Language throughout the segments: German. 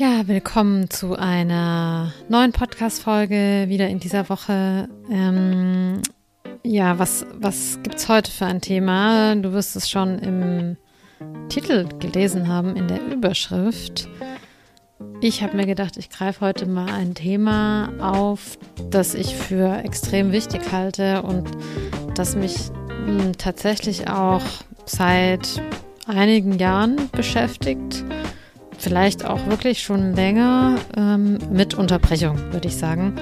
Ja, willkommen zu einer neuen Podcast-Folge wieder in dieser Woche. Ähm, ja, was, was gibt es heute für ein Thema? Du wirst es schon im Titel gelesen haben, in der Überschrift. Ich habe mir gedacht, ich greife heute mal ein Thema auf, das ich für extrem wichtig halte und das mich mh, hm, tatsächlich auch seit einigen Jahren beschäftigt vielleicht auch wirklich schon länger ähm, mit Unterbrechung, würde ich sagen.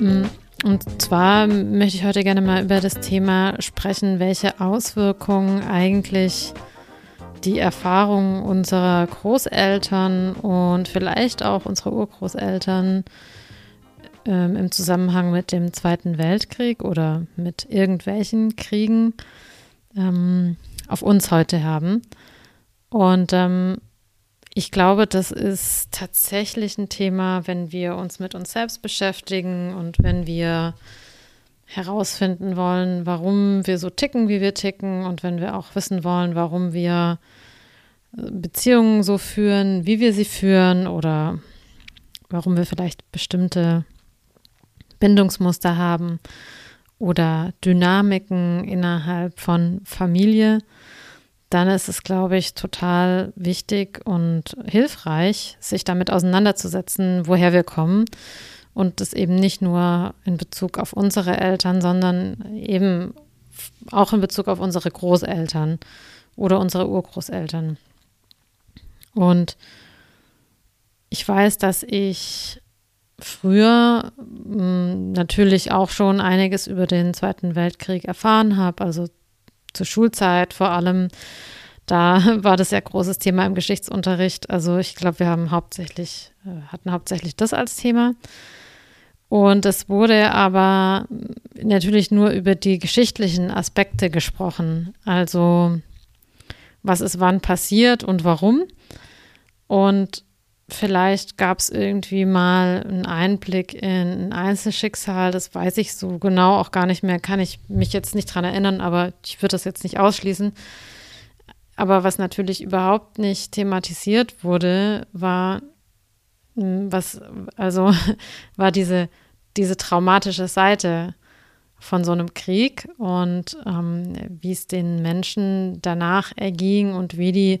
Mm, und zwar möchte ich heute gerne mal über das Thema sprechen, welche Auswirkungen eigentlich die Erfahrungen unserer Großeltern und vielleicht auch unserer Urgroßeltern ähm, im Zusammenhang mit dem Zweiten Weltkrieg oder mit irgendwelchen Kriegen ähm, auf uns heute haben. Und ähm, ich glaube, das ist tatsächlich ein Thema, wenn wir uns mit uns selbst beschäftigen und wenn wir herausfinden wollen, warum wir so ticken, wie wir ticken und wenn wir auch wissen wollen, warum wir äh, Beziehungen so führen, wie wir sie führen oder warum wir vielleicht bestimmte Bindungsmuster haben oder Dynamiken innerhalb von Familie dann ist es, glaube ich, total wichtig und hilfreich, sich damit auseinanderzusetzen, woher wir kommen. Und das eben nicht nur in Bezug auf unsere Eltern, sondern eben auch in Bezug auf unsere Großeltern oder unsere Urgroßeltern. Und ich weiß, dass ich früher hm, natürlich auch schon einiges über den Zweiten Weltkrieg erfahren habe, also zur Schulzeit vor allem. Da war das ja großes Thema im Geschichtsunterricht. Also ich glaube, wir haben hauptsächlich, äh, hatten hauptsächlich das als Thema. Und es wurde aber natürlich nur über die geschichtlichen Aspekte gesprochen. Also was ist wann passiert und warum. Und Vielleicht gab es irgendwie mal einen Einblick in ein Einzelschicksal, das weiß ich so genau auch gar nicht mehr, kann ich mich jetzt nicht dran erinnern, aber ich würde das jetzt nicht ausschließen. Aber was natürlich überhaupt nicht thematisiert wurde, war, hm, was, also war diese, diese traumatische Seite von so einem Krieg und ähm, wie es den Menschen danach erging und wie die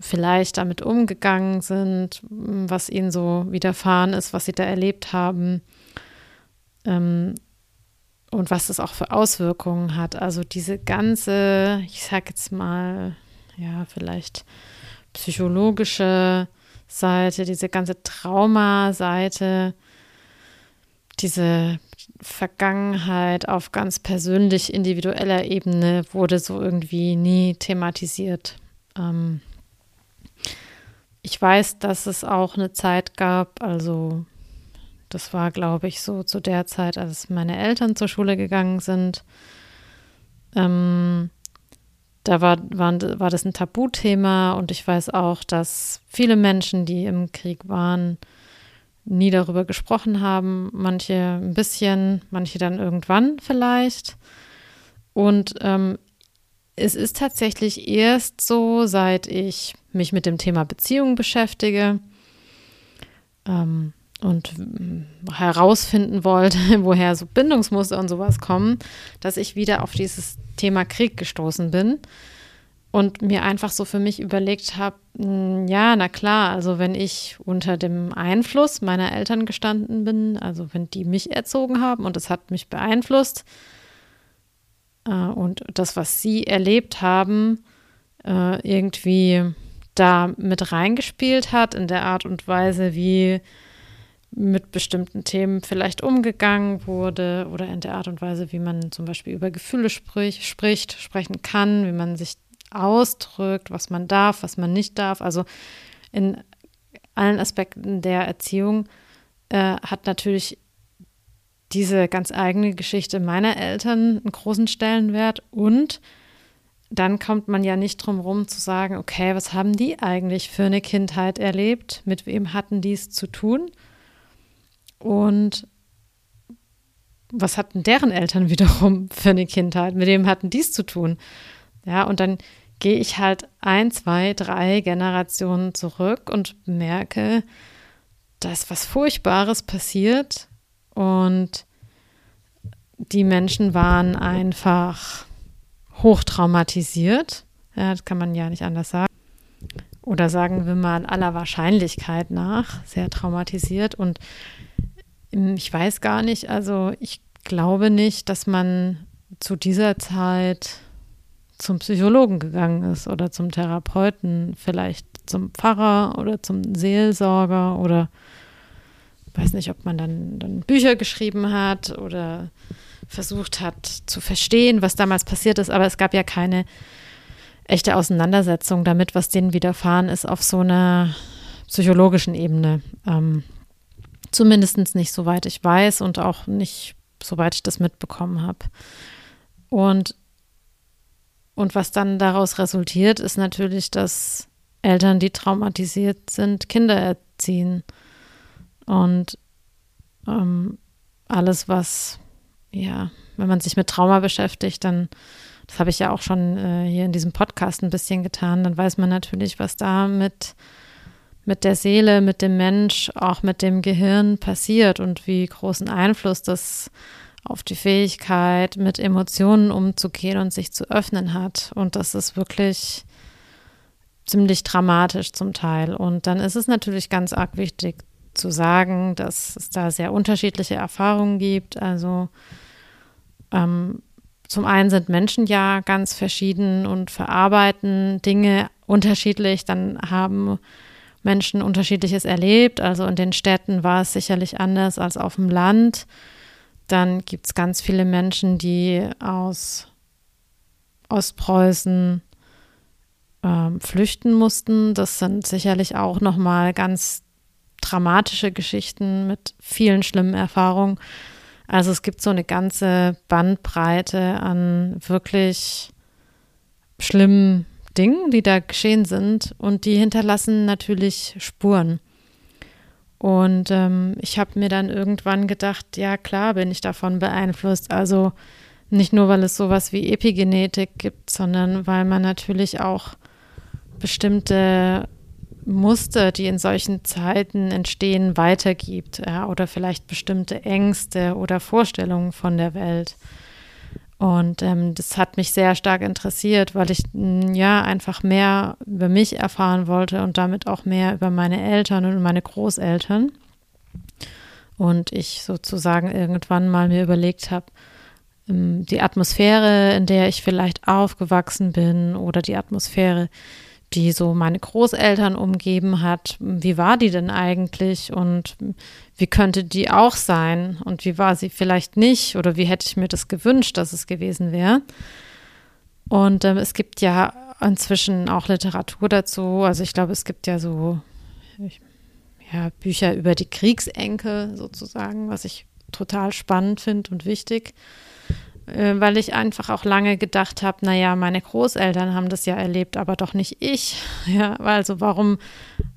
vielleicht damit umgegangen sind, was ihnen so widerfahren ist, was sie da erlebt haben ähm, und was das auch für Auswirkungen hat. Also diese ganze, ich sag jetzt mal, ja, vielleicht psychologische Seite, diese ganze Traumaseite, diese Vergangenheit auf ganz persönlich individueller Ebene wurde so irgendwie nie thematisiert. Ähm, ich weiß, dass es auch eine Zeit gab, also das war, glaube ich, so zu der Zeit, als meine Eltern zur Schule gegangen sind. Ähm, da war, waren, war das ein Tabuthema und ich weiß auch, dass viele Menschen, die im Krieg waren, nie darüber gesprochen haben. Manche ein bisschen, manche dann irgendwann vielleicht. Und ähm, es ist tatsächlich erst so, seit ich mich mit dem Thema Beziehung beschäftige ähm, und herausfinden wollte, woher so Bindungsmuster und sowas kommen, dass ich wieder auf dieses Thema Krieg gestoßen bin und mir einfach so für mich überlegt habe, hm, ja, na klar, also wenn ich unter dem Einfluss meiner Eltern gestanden bin, also wenn die mich erzogen haben und es hat mich beeinflusst, und das, was sie erlebt haben, äh, irgendwie da mit reingespielt hat in der Art und Weise, wie mit bestimmten Themen vielleicht umgegangen wurde oder in der Art und Weise, wie man zum Beispiel über Gefühle sprich, spricht, sprechen kann, wie man sich ausdrückt, was man darf, was man nicht darf. Also in allen Aspekten der Erziehung äh, hat natürlich diese ganz eigene Geschichte meiner Eltern einen großen Stellenwert und dann kommt man ja nicht drum rum zu sagen, okay, was haben die eigentlich für eine Kindheit erlebt? Mit wem hatten die es zu tun? Und was hatten deren Eltern wiederum für eine Kindheit? Mit wem hatten die es zu tun? Ja, und dann gehe ich halt ein, zwei, drei Generationen zurück und merke, dass was Furchtbares passiert und die Menschen waren einfach hochtraumatisiert. Ja, das kann man ja nicht anders sagen. Oder sagen wir mal aller Wahrscheinlichkeit nach, sehr traumatisiert. Und ich weiß gar nicht, also ich glaube nicht, dass man zu dieser Zeit zum Psychologen gegangen ist oder zum Therapeuten, vielleicht zum Pfarrer oder zum Seelsorger oder weiß nicht, ob man dann, dann Bücher geschrieben hat oder versucht hat zu verstehen, was damals passiert ist, aber es gab ja keine echte Auseinandersetzung damit, was denen widerfahren ist auf so einer psychologischen Ebene. Ähm, Zumindest nicht, soweit ich weiß und auch nicht, soweit ich das mitbekommen habe. Und, und was dann daraus resultiert, ist natürlich, dass Eltern, die traumatisiert sind, Kinder erziehen. Und ähm, alles, was, ja, wenn man sich mit Trauma beschäftigt, dann, das habe ich ja auch schon äh, hier in diesem Podcast ein bisschen getan, dann weiß man natürlich, was da mit mit der Seele, mit dem Mensch, auch mit dem Gehirn passiert und wie großen Einfluss das auf die Fähigkeit, mit Emotionen umzugehen und sich zu öffnen hat. Und das ist wirklich ziemlich dramatisch zum Teil. Und dann ist es natürlich ganz arg wichtig zu sagen, dass es da sehr unterschiedliche Erfahrungen gibt. Also ähm, zum einen sind Menschen ja ganz verschieden und verarbeiten Dinge unterschiedlich. Dann haben Menschen unterschiedliches erlebt. Also in den Städten war es sicherlich anders als auf dem Land. Dann gibt es ganz viele Menschen, die aus Ostpreußen ähm, flüchten mussten. Das sind sicherlich auch nochmal ganz dramatische Geschichten mit vielen schlimmen Erfahrungen. Also es gibt so eine ganze Bandbreite an wirklich schlimmen Dingen, die da geschehen sind und die hinterlassen natürlich Spuren. Und ähm, ich habe mir dann irgendwann gedacht, ja klar bin ich davon beeinflusst. Also nicht nur, weil es sowas wie Epigenetik gibt, sondern weil man natürlich auch bestimmte Muster, die in solchen Zeiten entstehen, weitergibt ja, oder vielleicht bestimmte Ängste oder Vorstellungen von der Welt. Und ähm, das hat mich sehr stark interessiert, weil ich mm, ja einfach mehr über mich erfahren wollte und damit auch mehr über meine Eltern und meine Großeltern. Und ich sozusagen irgendwann mal mir überlegt habe, ähm, die Atmosphäre, in der ich vielleicht aufgewachsen bin oder die Atmosphäre, die so meine Großeltern umgeben hat. Wie war die denn eigentlich und wie könnte die auch sein und wie war sie vielleicht nicht oder wie hätte ich mir das gewünscht, dass es gewesen wäre. Und ähm, es gibt ja inzwischen auch Literatur dazu. Also ich glaube, es gibt ja so ich, ja, Bücher über die Kriegsenkel sozusagen, was ich total spannend finde und wichtig. Äh, weil ich einfach auch lange gedacht habe, naja, meine Großeltern haben das ja erlebt, aber doch nicht ich. Ja, also warum,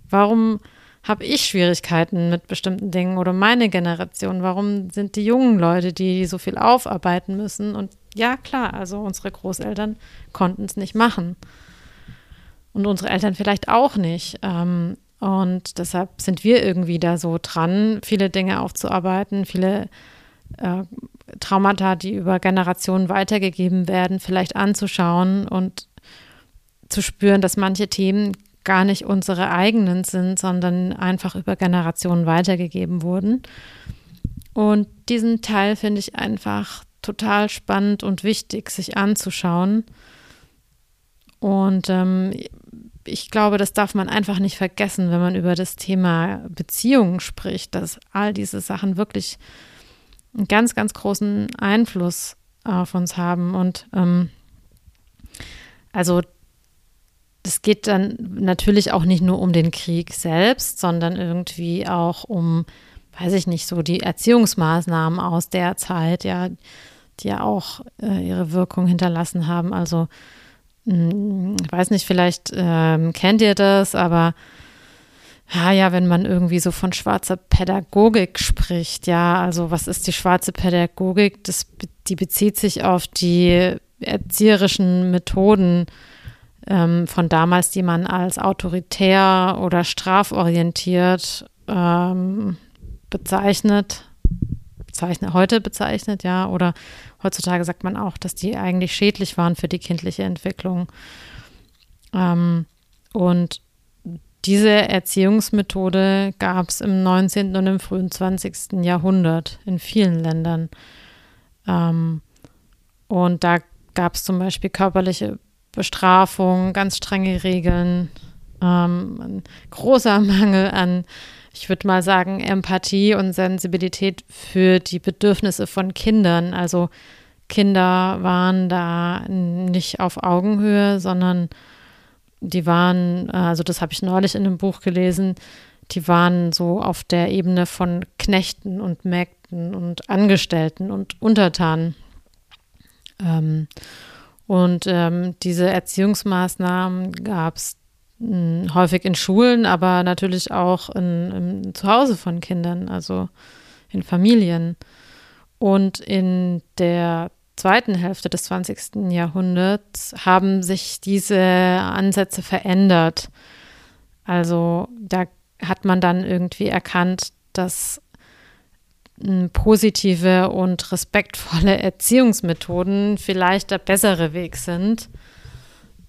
warum habe ich Schwierigkeiten mit bestimmten Dingen oder meine Generation? Warum sind die jungen Leute, die so viel aufarbeiten müssen? Und ja, klar, also unsere Großeltern konnten es nicht machen. Und unsere Eltern vielleicht auch nicht. Ähm, und deshalb sind wir irgendwie da so dran, viele Dinge aufzuarbeiten, viele äh, Traumata, die über Generationen weitergegeben werden, vielleicht anzuschauen und zu spüren, dass manche Themen gar nicht unsere eigenen sind, sondern einfach über Generationen weitergegeben wurden. Und diesen Teil finde ich einfach total spannend und wichtig, sich anzuschauen. Und ähm, ich glaube, das darf man einfach nicht vergessen, wenn man über das Thema Beziehungen spricht, dass all diese Sachen wirklich einen ganz, ganz großen Einfluss auf uns haben. Und ähm, also es geht dann natürlich auch nicht nur um den Krieg selbst, sondern irgendwie auch um, weiß ich nicht, so die Erziehungsmaßnahmen aus der Zeit, ja, die ja auch äh, ihre Wirkung hinterlassen haben. Also, hm, ich weiß nicht, vielleicht ähm, kennt ihr das, aber ja, ja, wenn man irgendwie so von schwarzer Pädagogik spricht, ja, also was ist die schwarze Pädagogik? Das, die bezieht sich auf die erzieherischen Methoden ähm, von damals, die man als autoritär oder straforientiert ähm, bezeichnet, bezeichnet, heute bezeichnet, ja, oder heutzutage sagt man auch, dass die eigentlich schädlich waren für die kindliche Entwicklung. Ähm, und diese Erziehungsmethode gab es im 19. und im frühen 20. Jahrhundert in vielen Ländern. Ähm, und da gab es zum Beispiel körperliche Bestrafung, ganz strenge Regeln, ähm, ein großer Mangel an, ich würde mal sagen, Empathie und Sensibilität für die Bedürfnisse von Kindern. Also Kinder waren da nicht auf Augenhöhe, sondern die waren, also das habe ich neulich in einem Buch gelesen, die waren so auf der Ebene von Knechten und Mägden und Angestellten und Untertanen. Ähm, und ähm, diese Erziehungsmaßnahmen gab es hm, häufig in Schulen, aber natürlich auch in, im Zuhause von Kindern, also in Familien. Und in der zweiten Hälfte des 20. Jahrhunderts haben sich diese Ansätze verändert. Also da hat man dann irgendwie erkannt, dass positive und respektvolle Erziehungsmethoden vielleicht der bessere Weg sind.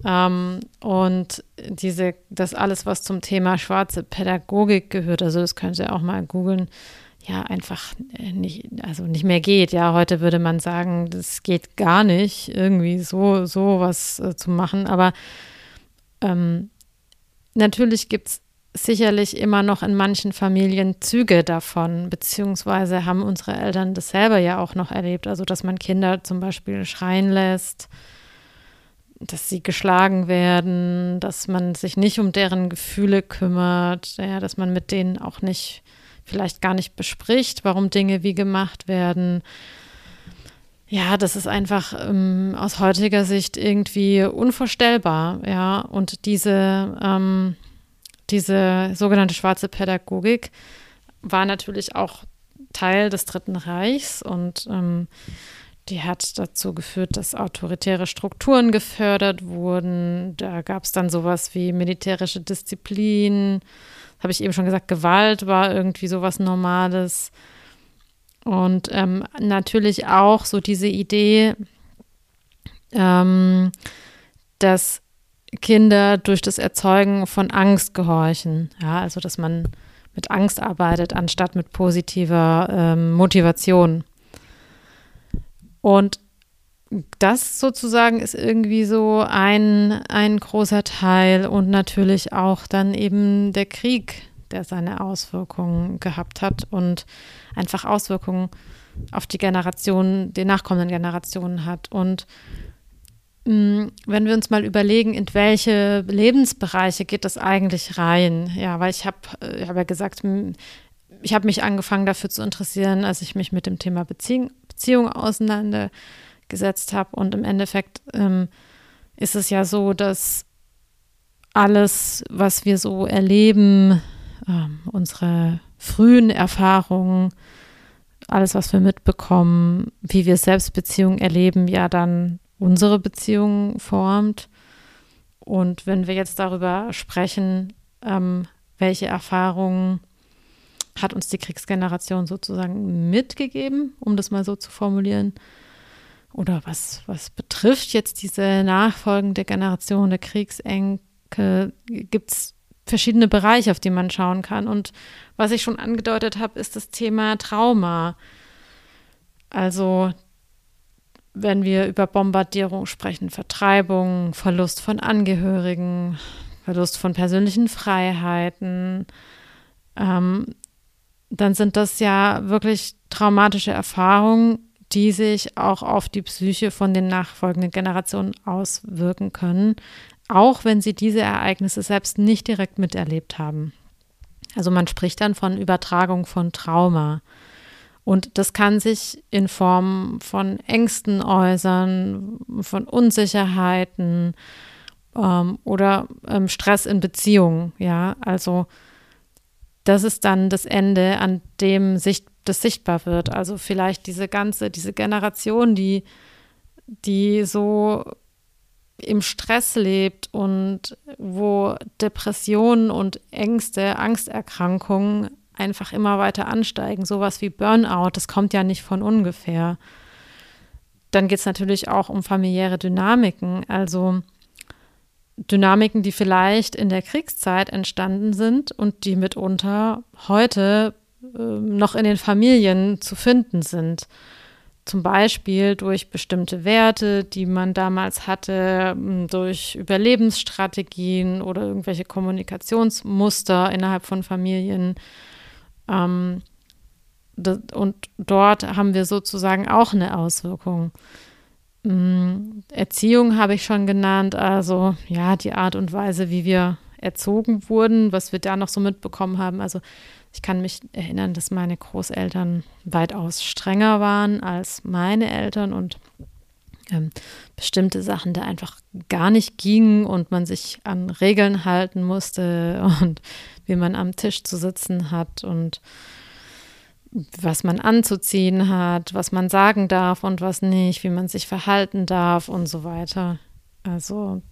Ähm, und diese, das alles, was zum Thema schwarze Pädagogik gehört, also das könnt ihr auch mal googeln, ja, einfach nicht, also nicht mehr geht. Ja, heute würde man sagen, das geht gar nicht, irgendwie so, so was äh, zu machen. Aber ähm, natürlich gibt es sicherlich immer noch in manchen Familien Züge davon, beziehungsweise haben unsere Eltern das selber ja auch noch erlebt. Also, dass man Kinder zum Beispiel schreien lässt, dass sie geschlagen werden, dass man sich nicht um deren Gefühle kümmert, ja, dass man mit denen auch nicht, vielleicht gar nicht bespricht, warum Dinge wie gemacht werden. Ja, das ist einfach ähm, aus heutiger Sicht irgendwie unvorstellbar, ja. Und diese ähm, diese sogenannte schwarze Pädagogik war natürlich auch Teil des Dritten Reichs und ähm, die hat dazu geführt, dass autoritäre Strukturen gefördert wurden. Da gab es dann sowas wie militärische Disziplin. Habe ich eben schon gesagt, Gewalt war irgendwie sowas Normales. Und ähm, natürlich auch so diese Idee, ähm, dass Kinder durch das Erzeugen von Angst gehorchen. Ja, also dass man mit Angst arbeitet, anstatt mit positiver ähm, Motivation. Und das sozusagen ist irgendwie so ein, ein großer Teil und natürlich auch dann eben der Krieg, der seine Auswirkungen gehabt hat und einfach Auswirkungen auf die Generationen, die nachkommenden Generationen hat. Und Mm, wenn wir uns mal überlegen, in welche Lebensbereiche geht das eigentlich rein? Ja, weil ich habe äh, ich hab ja gesagt, ich habe mich angefangen dafür zu interessieren, als ich mich mit dem Thema Beziehung, Beziehung auseinandergesetzt habe. Und im Endeffekt ähm, ist es ja so, dass alles, was wir so erleben, ähm, unsere frühen Erfahrungen, alles, was wir mitbekommen, wie wir Selbstbeziehungen erleben, ja dann unsere Beziehung formt. Und wenn wir jetzt darüber sprechen, ähm, welche Erfahrungen hat uns die Kriegsgeneration sozusagen mitgegeben, um das mal so zu formulieren, oder was, was betrifft jetzt diese nachfolgende Generation der Kriegsenkel, gibt es verschiedene Bereiche, auf die man schauen kann. Und was ich schon angedeutet habe, ist das Thema Trauma. Also wenn wir über Bombardierung sprechen, Vertreibung, Verlust von Angehörigen, Verlust von persönlichen Freiheiten, ähm, dann sind das ja wirklich traumatische Erfahrungen, die sich auch auf die Psyche von den nachfolgenden Generationen auswirken können, auch wenn sie diese Ereignisse selbst nicht direkt miterlebt haben. Also man spricht dann von Übertragung von Trauma. Und das kann sich in Form von Ängsten äußern, von Unsicherheiten ähm, oder ähm, Stress in Beziehungen. Ja, also das ist dann das Ende, an dem sich das sichtbar wird. Also vielleicht diese ganze, diese Generation, die, die so im Stress lebt und wo Depressionen und Ängste, Angsterkrankungen einfach immer weiter ansteigen. Sowas wie Burnout, das kommt ja nicht von ungefähr. Dann geht es natürlich auch um familiäre Dynamiken, also Dynamiken, die vielleicht in der Kriegszeit entstanden sind und die mitunter heute äh, noch in den Familien zu finden sind. Zum Beispiel durch bestimmte Werte, die man damals hatte, durch Überlebensstrategien oder irgendwelche Kommunikationsmuster innerhalb von Familien. Ähm, und dort haben wir sozusagen auch eine Auswirkung. Erziehung habe ich schon genannt, also ja, die Art und Weise, wie wir erzogen wurden, was wir da noch so mitbekommen haben. Also ich kann mich erinnern, dass meine Großeltern weitaus strenger waren als meine Eltern und ähm, bestimmte Sachen da einfach gar nicht gingen und man sich an Regeln halten musste und wie man am Tisch zu sitzen hat und was man anzuziehen hat, was man sagen darf und was nicht, wie man sich verhalten darf und so weiter. Also,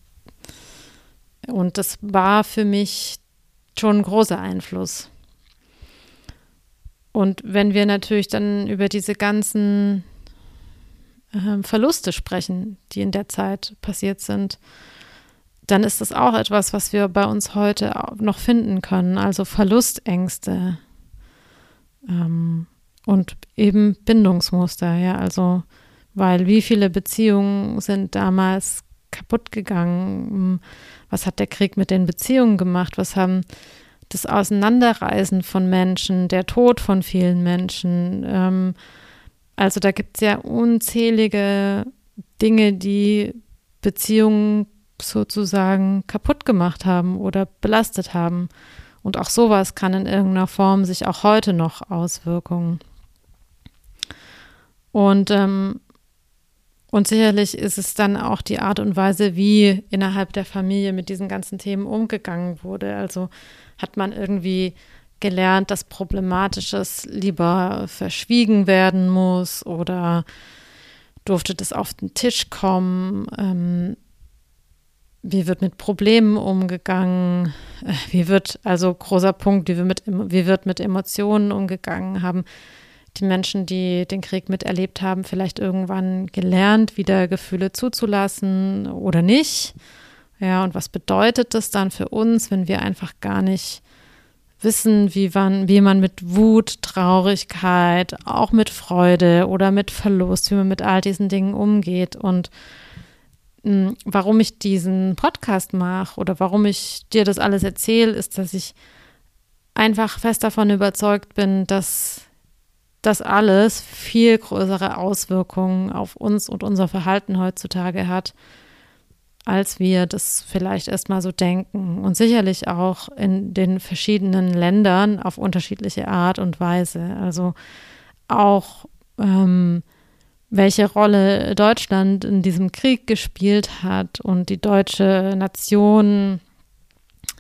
und das war für mich schon ein großer Einfluss. Und wenn wir natürlich dann über diese ganzen äh, Verluste sprechen, die in der Zeit passiert sind, dann ist das auch etwas, was wir bei uns heute noch finden können. Also Verlustängste ähm, und eben Bindungsmuster. Ja, also weil wie viele Beziehungen sind damals kaputt gegangen? Was hat der Krieg mit den Beziehungen gemacht? Was haben das Auseinanderreisen von Menschen, der Tod von vielen Menschen. Ähm, also da gibt es ja unzählige Dinge, die Beziehungen sozusagen kaputt gemacht haben oder belastet haben. Und auch sowas kann in irgendeiner Form sich auch heute noch Auswirkungen. Und, ähm, und sicherlich ist es dann auch die Art und Weise, wie innerhalb der Familie mit diesen ganzen Themen umgegangen wurde. Also hat man irgendwie gelernt, dass Problematisches lieber verschwiegen werden muss oder durfte das auf den Tisch kommen? Ähm, wie wird mit Problemen umgegangen? Äh, wie wird, also großer Punkt, wie, wir mit, wie wird mit Emotionen umgegangen? Haben die Menschen, die den Krieg miterlebt haben, vielleicht irgendwann gelernt, wieder Gefühle zuzulassen oder nicht? Ja, und was bedeutet das dann für uns, wenn wir einfach gar nicht wissen, wie man, wie man mit Wut, Traurigkeit, auch mit Freude oder mit Verlust, wie man mit all diesen Dingen umgeht und warum ich diesen Podcast mache oder warum ich dir das alles erzähle, ist, dass ich einfach fest davon überzeugt bin, dass das alles viel größere Auswirkungen auf uns und unser Verhalten heutzutage hat, als wir das vielleicht erstmal so denken. Und sicherlich auch in den verschiedenen Ländern auf unterschiedliche Art und Weise. Also auch ähm, welche Rolle Deutschland in diesem Krieg gespielt hat und die deutsche Nation,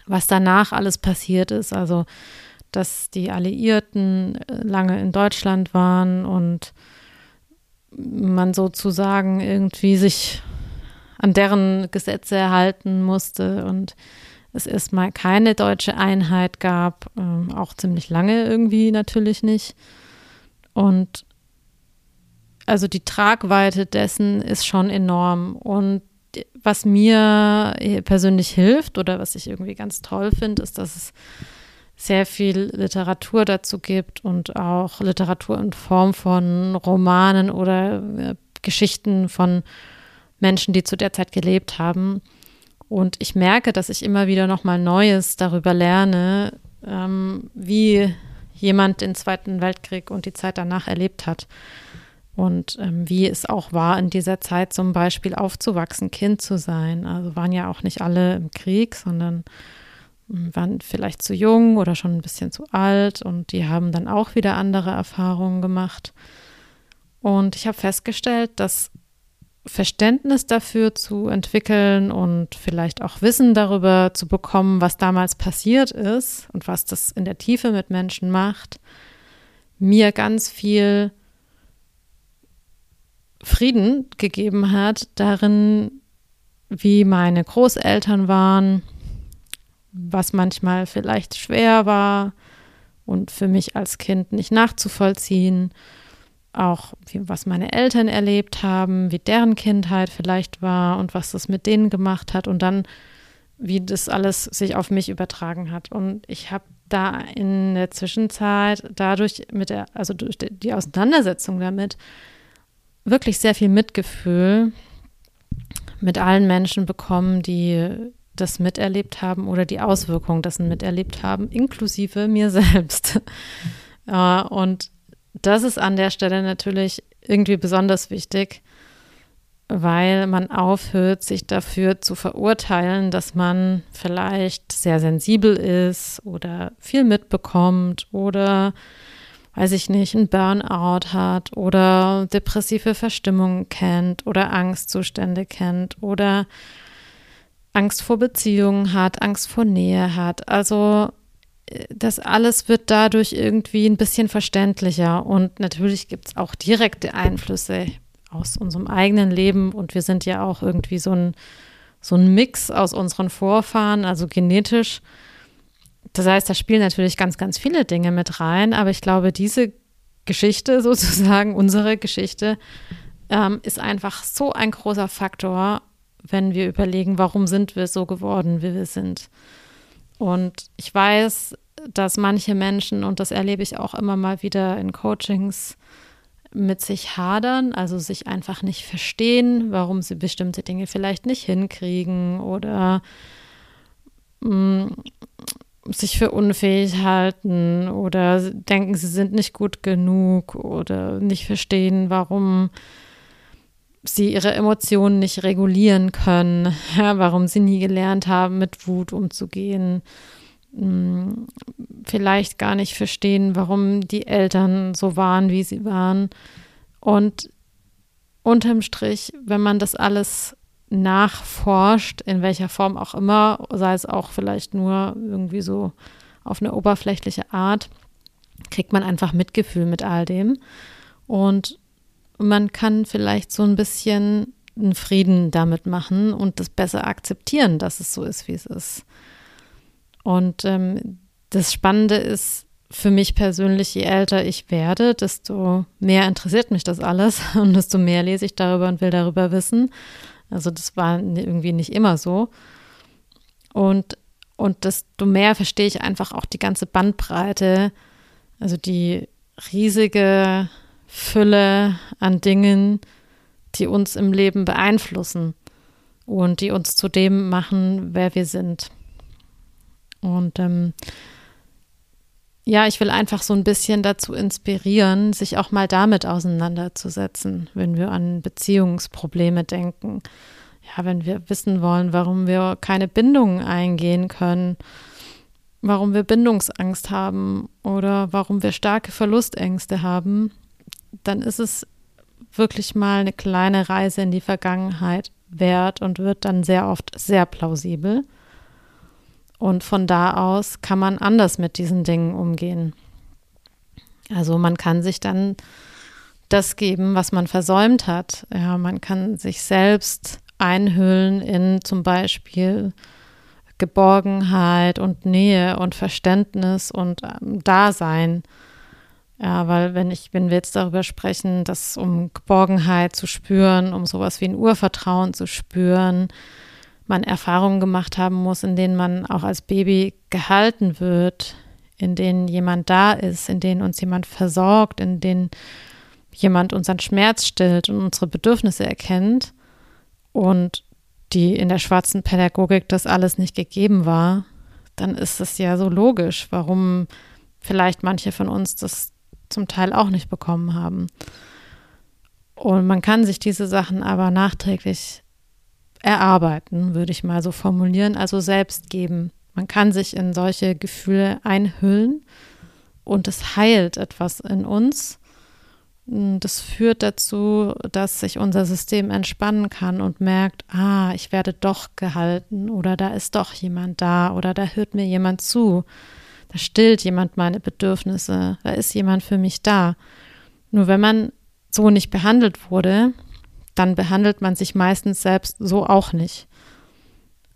was danach alles passiert ist. Also dass die Alliierten äh, lange in Deutschland waren und man sozusagen irgendwie sich an deren Gesetze erhalten musste und es erstmal keine deutsche Einheit gab, ähm, auch ziemlich lange irgendwie natürlich nicht. Und also die Tragweite dessen ist schon enorm. Und was mir persönlich hilft oder was ich irgendwie ganz toll finde, ist, dass es sehr viel Literatur dazu gibt und auch Literatur in Form von Romanen oder äh, Geschichten von Menschen, die zu der Zeit gelebt haben. Und ich merke, dass ich immer wieder nochmal Neues darüber lerne, ähm, wie jemand den Zweiten Weltkrieg und die Zeit danach erlebt hat. Und ähm, wie es auch war, in dieser Zeit zum Beispiel aufzuwachsen, Kind zu sein. Also waren ja auch nicht alle im Krieg, sondern hm, waren vielleicht zu jung oder schon ein bisschen zu alt und die haben dann auch wieder andere Erfahrungen gemacht. Und ich habe festgestellt, dass Verständnis dafür zu entwickeln und vielleicht auch Wissen darüber zu bekommen, was damals passiert ist und was das in der Tiefe mit Menschen macht, mir ganz viel Frieden gegeben hat, darin wie meine Großeltern waren, was manchmal vielleicht schwer war und für mich als Kind nicht nachzuvollziehen. Auch wie, was meine Eltern erlebt haben, wie deren Kindheit vielleicht war und was das mit denen gemacht hat und dann, wie das alles sich auf mich übertragen hat. Und ich habe da in der Zwischenzeit dadurch mit der, also durch die Auseinandersetzung damit, wirklich sehr viel Mitgefühl mit allen Menschen bekommen, die das miterlebt haben oder die Auswirkungen dessen miterlebt haben, inklusive mir selbst. äh, und das ist an der Stelle natürlich irgendwie besonders wichtig, weil man aufhört, sich dafür zu verurteilen, dass man vielleicht sehr sensibel ist oder viel mitbekommt oder weiß ich nicht, ein Burnout hat oder depressive Verstimmungen kennt oder Angstzustände kennt oder Angst vor Beziehungen hat, Angst vor Nähe hat. Also äh, das alles wird dadurch irgendwie ein bisschen verständlicher. Und natürlich gibt es auch direkte Einflüsse aus unserem eigenen Leben. Und wir sind ja auch irgendwie so ein, so ein Mix aus unseren Vorfahren, also genetisch das heißt, da spielen natürlich ganz, ganz viele Dinge mit rein, aber ich glaube, diese Geschichte sozusagen, unsere Geschichte, ähm, ist einfach so ein großer Faktor, wenn wir überlegen, warum sind wir so geworden, wie wir sind. Und ich weiß, dass manche Menschen, und das erlebe ich auch immer mal wieder in Coachings, mit sich hadern, also sich einfach nicht verstehen, warum sie bestimmte Dinge vielleicht nicht hinkriegen oder mm, sich für unfähig halten oder denken, sie sind nicht gut genug oder nicht verstehen, warum sie ihre Emotionen nicht regulieren können, ja, warum sie nie gelernt haben, mit Wut umzugehen, hm, vielleicht gar nicht verstehen, warum die Eltern so waren, wie sie waren. Und unterm Strich, wenn man das alles nachforscht, in welcher Form auch immer, sei es auch vielleicht nur irgendwie so auf eine oberflächliche Art, kriegt man einfach Mitgefühl mit all dem. Und man kann vielleicht so ein bisschen einen Frieden damit machen und das besser akzeptieren, dass es so ist, wie es ist. Und ähm, das Spannende ist für mich persönlich, je älter ich werde, desto mehr interessiert mich das alles und desto mehr lese ich darüber und will darüber wissen. Also das war irgendwie nicht immer so. Und, und desto mehr verstehe ich einfach auch die ganze Bandbreite, also die riesige Fülle an Dingen, die uns im Leben beeinflussen und die uns zu dem machen, wer wir sind. Und ähm, ja, ich will einfach so ein bisschen dazu inspirieren, sich auch mal damit auseinanderzusetzen, wenn wir an Beziehungsprobleme denken. Ja, wenn wir wissen wollen, warum wir keine Bindungen eingehen können, warum wir Bindungsangst haben oder warum wir starke Verlustängste haben, dann ist es wirklich mal eine kleine Reise in die Vergangenheit wert und wird dann sehr oft sehr plausibel. Und von da aus kann man anders mit diesen Dingen umgehen. Also man kann sich dann das geben, was man versäumt hat. Ja, man kann sich selbst einhüllen in zum Beispiel Geborgenheit und Nähe und Verständnis und ähm, Dasein. Ja, weil wenn ich, wenn wir jetzt darüber sprechen, dass um Geborgenheit zu spüren, um sowas wie ein Urvertrauen zu spüren, man Erfahrungen gemacht haben muss, in denen man auch als Baby gehalten wird, in denen jemand da ist, in denen uns jemand versorgt, in denen jemand unseren Schmerz stillt und unsere Bedürfnisse erkennt und die in der schwarzen Pädagogik das alles nicht gegeben war, dann ist es ja so logisch, warum vielleicht manche von uns das zum Teil auch nicht bekommen haben. Und man kann sich diese Sachen aber nachträglich erarbeiten, würde ich mal so formulieren, also selbst geben. Man kann sich in solche Gefühle einhüllen und es heilt etwas in uns. Das führt dazu, dass sich unser System entspannen kann und merkt, ah, ich werde doch gehalten oder da ist doch jemand da oder da hört mir jemand zu, da stillt jemand meine Bedürfnisse, da ist jemand für mich da. Nur wenn man so nicht behandelt wurde, dann behandelt man sich meistens selbst so auch nicht.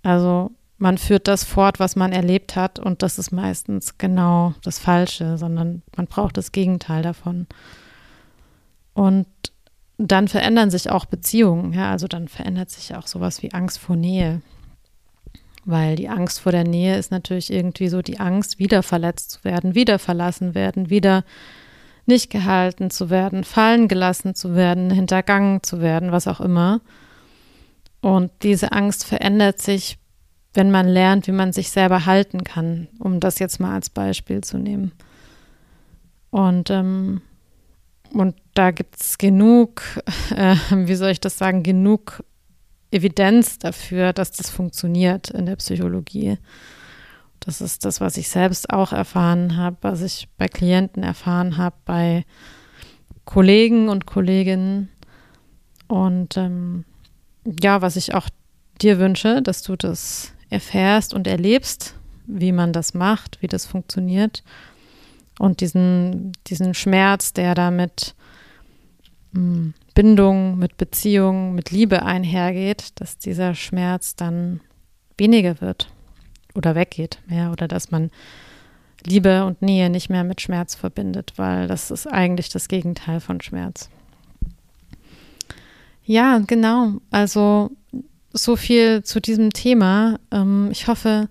Also man führt das fort, was man erlebt hat und das ist meistens genau das Falsche, sondern man braucht das Gegenteil davon. Und dann verändern sich auch Beziehungen, ja, also dann verändert sich auch sowas wie Angst vor Nähe. Weil die Angst vor der Nähe ist natürlich irgendwie so die Angst, wieder verletzt zu werden, wieder verlassen werden, wieder nicht gehalten zu werden, fallen gelassen zu werden, hintergangen zu werden, was auch immer. Und diese Angst verändert sich wenn man lernt, wie man sich selber halten kann, um das jetzt mal als Beispiel zu nehmen. Und, ähm, und da gibt es genug, äh, wie soll ich das sagen, genug Evidenz dafür, dass das funktioniert in der Psychologie. Das ist das, was ich selbst auch erfahren habe, was ich bei Klienten erfahren habe, bei Kollegen und Kolleginnen. Und ähm, ja, was ich auch dir wünsche, dass du das erfährst und erlebst, wie man das macht, wie das funktioniert und diesen, diesen Schmerz, der da mit hm, Bindung, mit Beziehung, mit Liebe einhergeht, dass dieser Schmerz dann weniger wird oder weggeht, ja, oder dass man Liebe und Nähe nicht mehr mit Schmerz verbindet, weil das ist eigentlich das Gegenteil von Schmerz. Ja, genau. Also so viel zu diesem Thema. Ähm, ich hoffe,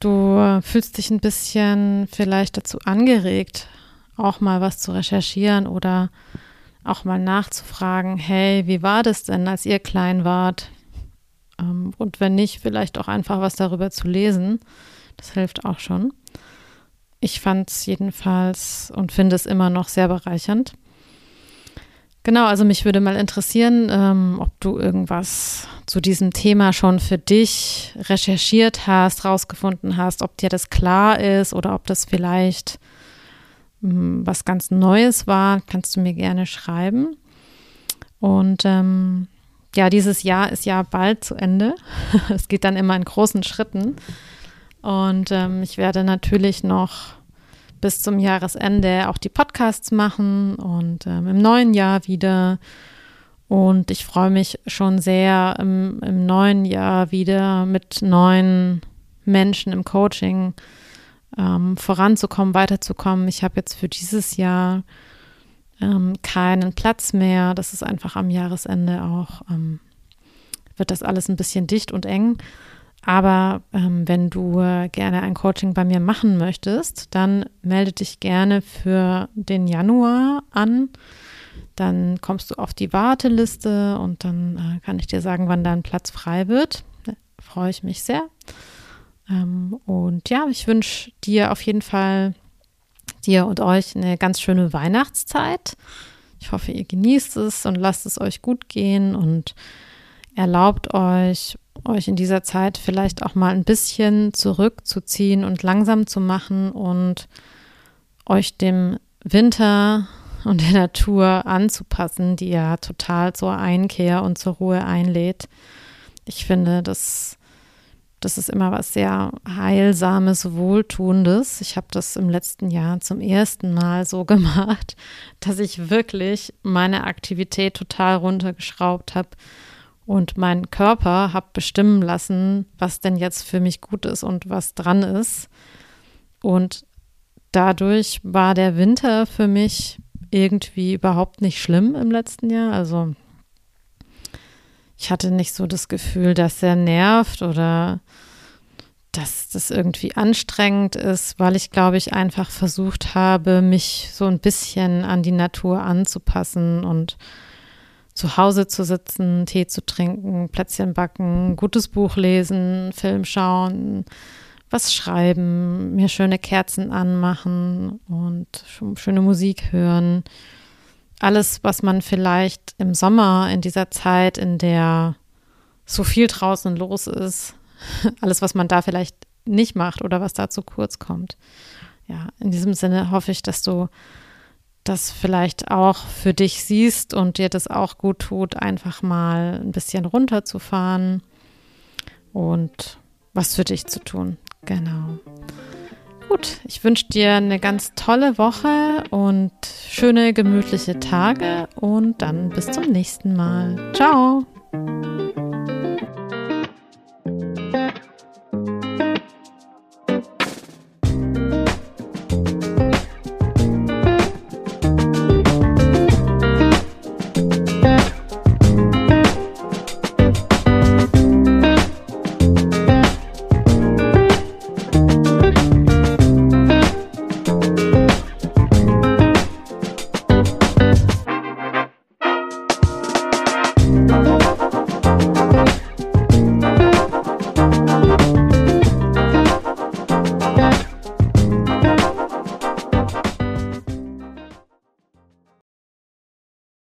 du fühlst dich ein bisschen vielleicht dazu angeregt, auch mal was zu recherchieren oder auch mal nachzufragen, hey, wie war das denn, als ihr klein wart? Ähm, und wenn nicht, vielleicht auch einfach was darüber zu lesen. Das hilft auch schon. Ich fand es jedenfalls und finde es immer noch sehr bereichernd. Genau, also mich würde mal interessieren, ähm, ob du irgendwas zu diesem Thema schon für dich recherchiert hast, rausgefunden hast, ob dir das klar ist oder ob das vielleicht ähm, was ganz Neues war, kannst du mir gerne schreiben. Und ähm, ja, dieses Jahr ist ja bald zu Ende. es geht dann immer in großen Schritten. Und ähm, ich werde natürlich noch bis zum Jahresende auch die Podcasts machen und ähm, im neuen Jahr wieder. Und ich freue mich schon sehr, im, im, neuen Jahr wieder mit neuen Menschen im Coaching ähm, voranzukommen, weiterzukommen. Ich habe jetzt für dieses Jahr ähm, keinen Platz mehr. Das ist einfach am Jahresende auch, ähm, wird das alles ein bisschen dicht und eng. Aber ähm, wenn du äh, gerne ein Coaching bei mir machen möchtest, dann melde dich gerne für den Januar an. Dann kommst du auf die Warteliste und dann äh, kann ich dir sagen, wann dein Platz frei wird. Da freue ich mich sehr. Ähm, und ja, ich wünsche dir auf jeden Fall, dir und euch eine ganz schöne Weihnachtszeit. Ich hoffe, ihr genießt es und lasst es euch gut gehen und erlaubt euch euch in dieser Zeit vielleicht auch mal ein bisschen zurückzuziehen und langsam zu machen und euch dem Winter und der Natur anzupassen, die ja total zur Einkehr und zur Ruhe einlädt. Ich finde, das, das ist immer was sehr Heilsames, Wohltuendes. Ich habe das im letzten Jahr zum ersten Mal so gemacht, dass ich wirklich meine Aktivität total runtergeschraubt habe und mein Körper habe bestimmen lassen, was denn jetzt für mich gut ist und was dran ist. Und dadurch war der Winter für mich irgendwie überhaupt nicht schlimm im letzten Jahr. Also ich hatte nicht so das Gefühl, dass er nervt oder dass das irgendwie anstrengend ist, weil ich, glaube ich, einfach versucht habe, mich so ein bisschen an die Natur anzupassen und zu Hause zu sitzen, Tee zu trinken, Plätzchen backen, gutes Buch lesen, Film schauen, was schreiben, mir schöne Kerzen anmachen und schöne Musik hören. Alles, was man vielleicht im Sommer in dieser Zeit, in der so viel draußen los ist, alles, was man da vielleicht nicht macht oder was da zu kurz kommt. Ja, in diesem Sinne hoffe ich, dass du das vielleicht auch für dich siehst und dir das auch gut tut, einfach mal ein bisschen runterzufahren und was für dich zu tun. Genau. Gut, ich wünsche dir eine ganz tolle Woche und schöne, gemütliche Tage und dann bis zum nächsten Mal. Ciao!